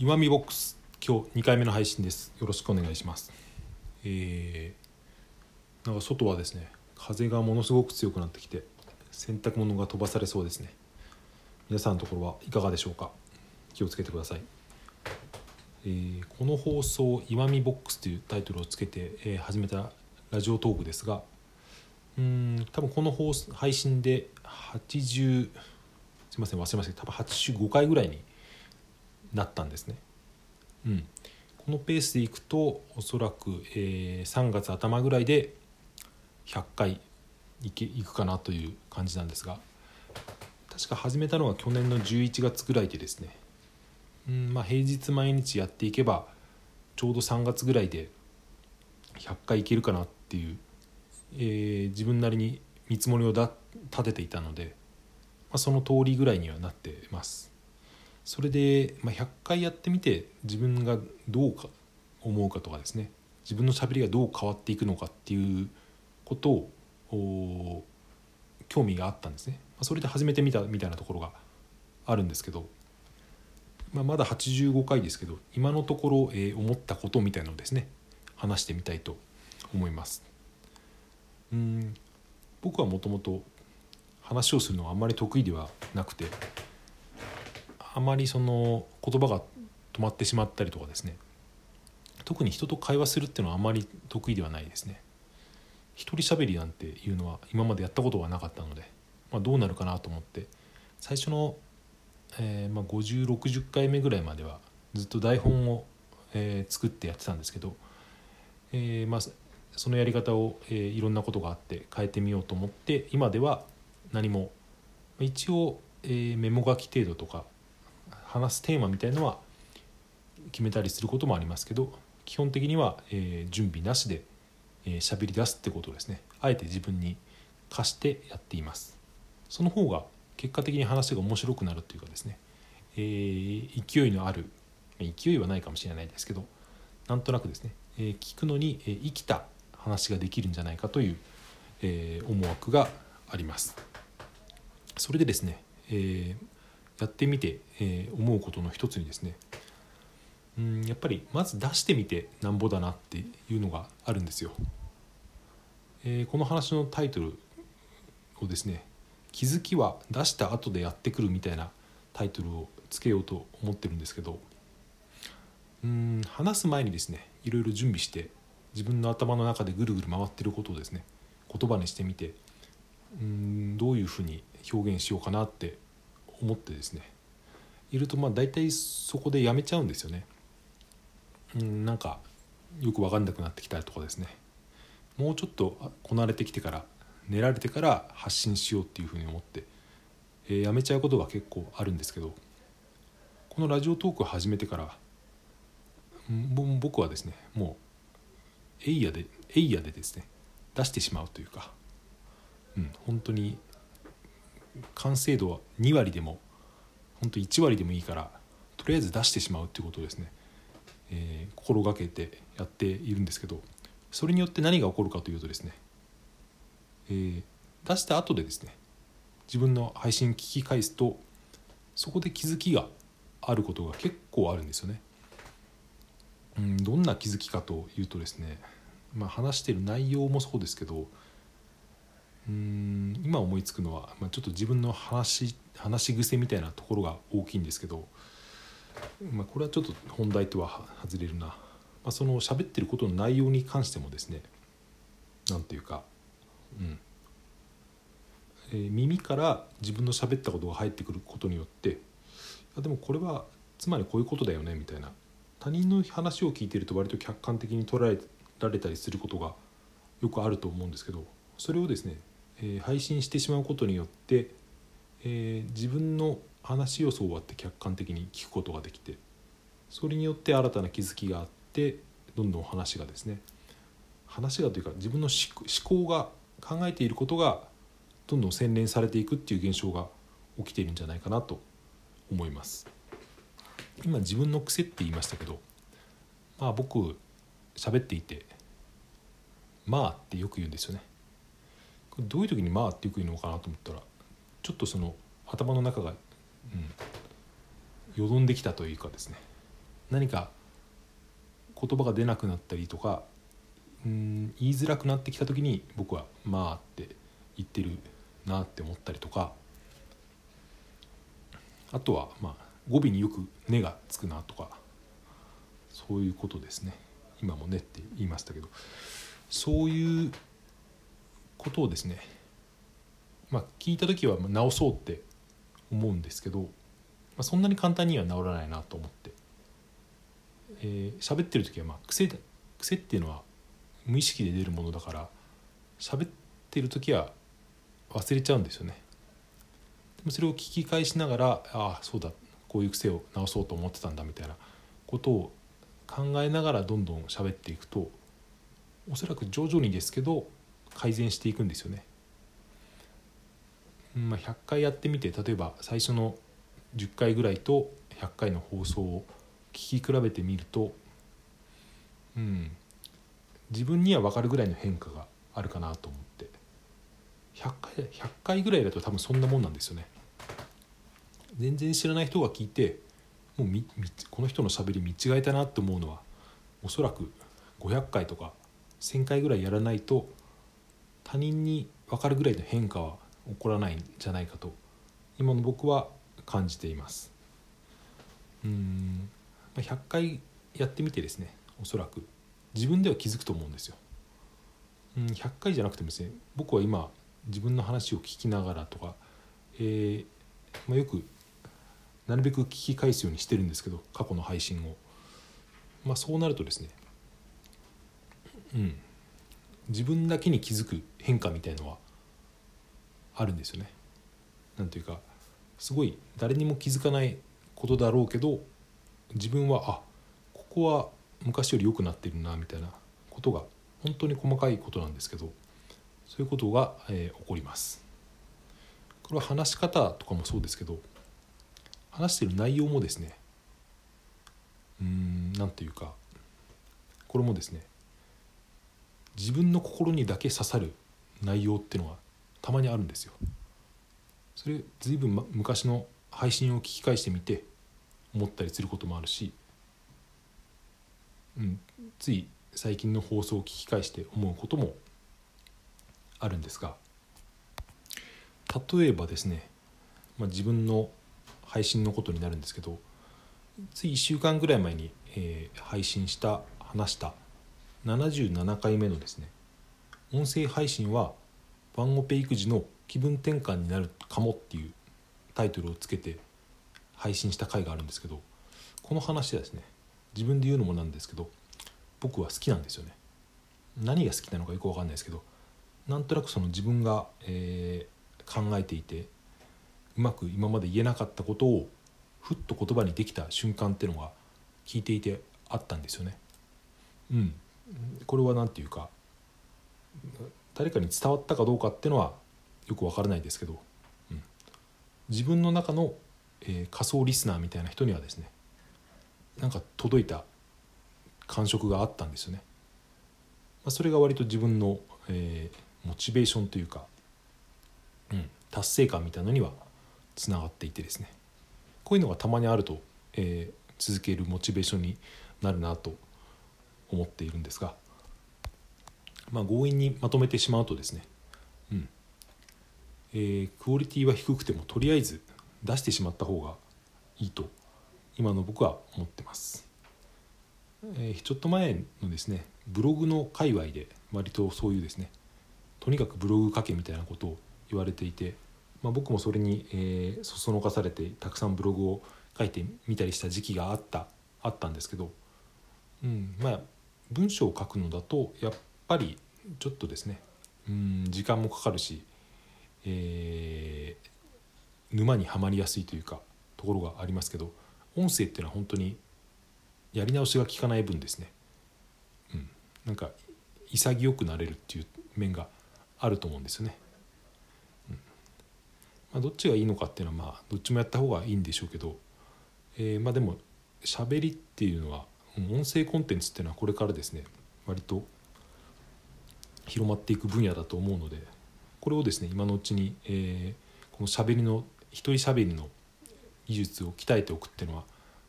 岩見ボックス今日2回目の配信です。よろしくお願いします。えー、なんか外はですね風がものすごく強くなってきて洗濯物が飛ばされそうですね。皆さんのところはいかがでしょうか？気をつけてください、えーこの放送「岩見ボックス」というタイトルをつけて、えー始めたラジオトークですがうん多分この放送配信で80すいません忘れました多分85回ぐらいになったんですね。うん、このペースでいくとおそらく、えー3月頭ぐらいで100回いけいくかなという感じなんですが確か始めたのは去年の11月ぐらいでですね、うんまあ、平日毎日やっていけばちょうど3月ぐらいで100回いけるかなっていう、えー自分なりに見積もりを立てていたので、まあ、その通りぐらいにはなってます。それで、まあ、100回やってみて自分がどうか思うかとかですね。自分のしゃべりがどう変わっていくのかっていうことを興味があったんですね、まあ、それで始めてみたみたいなところがあるんですけど、まあ、まだ85回ですけど今のところ、えー思ったことみたいなのをですね話してみたいと思います。うん僕はもともと話をするのはあんまり得意ではなくてあまりその言葉が止まってしまったりとかですね。特に人と会話するっていうのはあまり得意ではないですね。一人喋りなんていうのは今までやったことがなかったので、まあ、どうなるかなと思って。最初の、えーまあ、5060回目ぐらいまではずっと台本を、えー作ってやってたんですけど、えーまあ、そのやり方を、えーいろんなことがあって変えてみようと思って今では何も一応、えーメモ書き程度とか話すテーマみたいのは決めたりすることもありますけど基本的には、えー準備なしで喋、えーり出すってことですねあえて自分に課してやっています。その方が結果的に話が面白くなるというかですね、えー勢いのある勢いはないかもしれないですけどなんとなくですね、えー聞くのに、えー生きた話ができるんじゃないかという、えー思惑があります。それでですね、えーやってみて、えー思うことの一つにですね。うんやっぱりまず出してみてなんぼだなっていうのがあるんですよ、えーこの話のタイトルをですね「気づきは出した後でやってくる」みたいなタイトルをつけようと思ってるんですけどうん話す前にですねいろいろ準備して自分の頭の中でぐるぐる回ってることをですね言葉にしてみてうんどういうふうに表現しようかなって思ってですねいるとまあ大体そこでやめちゃうんですよね。うんなんかよく分かんなくなってきたりとかですねもうちょっとこなれてきてから寝られてから発信しようっていうふうに思って、えーやめちゃうことが結構あるんですけどこのラジオトークを始めてから僕はですねもうエイヤでエイヤでですね出してしまうというか、うん、本当に完成度は2割でも本当1割でもいいからとりあえず出してしまうっていうことをですね、えー心がけてやっているんですけどそれによって何が起こるかというとですね、えー出した後でですね自分の配信聞き返すとそこで気づきがあることが結構あるんですよね。うん、どんな気づきかというとですね、まあ、話してる内容もそうですけどうん今思いつくのは、まあ、ちょっと自分の話話し癖みたいなところが大きいんですけど、まあ、これはちょっと本題とは外れるな、まあ、その喋ってることの内容に関してもですねなんていうか、うん。えー耳から自分の喋ったことが入ってくることによっていやでもこれはつまりこういうことだよねみたいな。他人の話を聞いてると割と客観的に捉えられたりすることがよくあると思うんですけどそれをですね、え配信してしまうことによって、えー自分の話をそうやって客観的に聞くことができてそれによって新たな気づきがあってどんどん話がですね話がというか自分の思考が考えていることがどんどん洗練されていくっていう現象が起きているんじゃないかなと思います。今自分の癖って言いましたけどまあ僕喋っていて「まあ」ってよく言うんですよね。どういう時に「まあ」ってよく言うのかなと思ったらちょっとその頭の中が、うん、よどんできたというかですね。何か言葉が出なくなったりとかうん言いづらくなってきた時に僕は「まあ」って言ってるなって思ったりとかあとはまあ語尾によく「ね」がつくなとかそういうことですね。今も「ね」って言いましたけどそういうことをですねまあ聞いた時は直そうって思うんですけど、まあ、そんなに簡単には治らないなと思って。えー、喋ってる時はまあ癖癖っていうのは無意識で出るものだから喋ってる時は忘れちゃうんですよね。でもそれを聞き返しながらああそうだこういう癖を直そうと思ってたんだみたいなことを考えながらどんどん喋っていくとおそらく徐々にですけど改善していくんですよね。まあ、100回やってみて例えば最初の10回ぐらいと100回の放送を聞き比べてみるとうん自分には分かるぐらいの変化があるかなと思って100回 ,100 回ぐらいだと多分そんなもんなんですよね全然知らない人が聞いてもうこの人のしゃべり見違えたなって思うのはおそらく500回とか1,000回ぐらいやらないと他人に分かるぐらいの変化は起こらないんじゃないかと今の僕は感じています。うん。100回やってみてですねおそらく。自分では気づくと思うんですよ。うん、100回じゃなくてもですね僕は今自分の話を聞きながらとか、えーまあ、よくなるべく聞き返すようにしてるんですけど過去の配信を、まあ、そうなるとですねうん。自分だけに気づく変化みたいのはあるんですよね。なんというかすごい誰にも気づかないことだろうけど自分はあここは昔より良くなってるなみたいなことが本当に細かいことなんですけどそういうことが、えー、起こりますこれは話し方とかもそうですけど話してる内容もですねうん何ていうかこれもですね自分の心にだけ刺さる内容っていうのがたまにあるんですよ。それ随分、昔の配信を聞き返してみて思ったりすることもあるし、うん、つい最近の放送を聞き返して思うこともあるんですが例えばですね、まあ、自分の配信のことになるんですけどつい1週間ぐらい前に、えー、配信した話した77回目のですね音声配信はワンオペ育児の気分転換になるかもっていうタイトルをつけて配信した回があるんですけどこの話はですね自分で言うのもなんですけど僕は好きなんですよね何が好きなのかよく分かんないですけどなんとなくその自分が、えー、考えていてうまく今まで言えなかったことをふっと言葉にできた瞬間っていうのが聞いていてあったんですよね。うん、これは何て言うか誰かに伝わったかどうかっていうのはよく分からないですけど、うん、自分の中のえー、仮想リスナーみたいな人にはですねなんか届いた感触があったんですよね。まあ、それが割と自分の、えー、モチベーションというか、うん、達成感みたいなのにはつながっていてですねこういうのがたまにあると、えー、続けるモチベーションになるなと思っているんですが、まあ、強引にまとめてしまうとですね、うんえー、クオリティは低くてもとりあえず出してしまった方がいいと今の僕は思ってます。えー、ちょっと前のですねブログの界隈で割とそういうですねとにかくブログ書けみたいなことを言われていて、まあ、僕もそれに、えー、そそのかされてたくさんブログを書いてみたりした時期があったあったんですけど、うんまあ、文章を書くのだとやっぱりちょっとですねうん時間もかかるし、えー、沼にはまりやすいというかところがありますけど音声っていうのは本当にやり直しが効かない分ですね、うん、なんか潔くなれるっていう面があると思うんですよね。うんまあ、どっちがいいのかっていうのはまあどっちもやった方がいいんでしょうけど、えー、まあでも喋りっていうのは音声コンテンツっていうのはこれからですね割と広まっていく分野だと思うのでこれをですね今のうちに、えー、この喋りの一人喋りの技術を鍛えておくっていうのは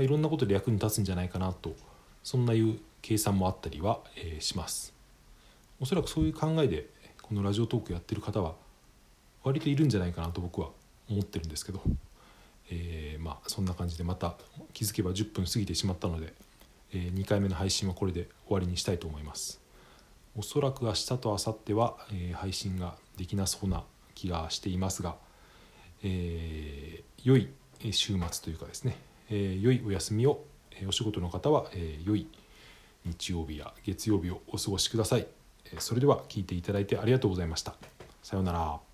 あ、いろんなことで役に立つんじゃないかなとそんないう計算もあったりは、えーします。おそらくそういう考えでこのラジオトークやってる方は割といるんじゃないかなと僕は思ってるんですけど、えーまあそんな感じでまた気づけば10分過ぎてしまったので、え2回目の配信はこれで終わりにしたいと思いますおそらく明日と明後日は、え配信ができなそうな気がしていますが、えー良い週末というかですね、えー良いお休みを、えお仕事の方は、えー良い日曜日や月曜日をお過ごしください。えそれでは聞いていただいてありがとうございました。さようなら。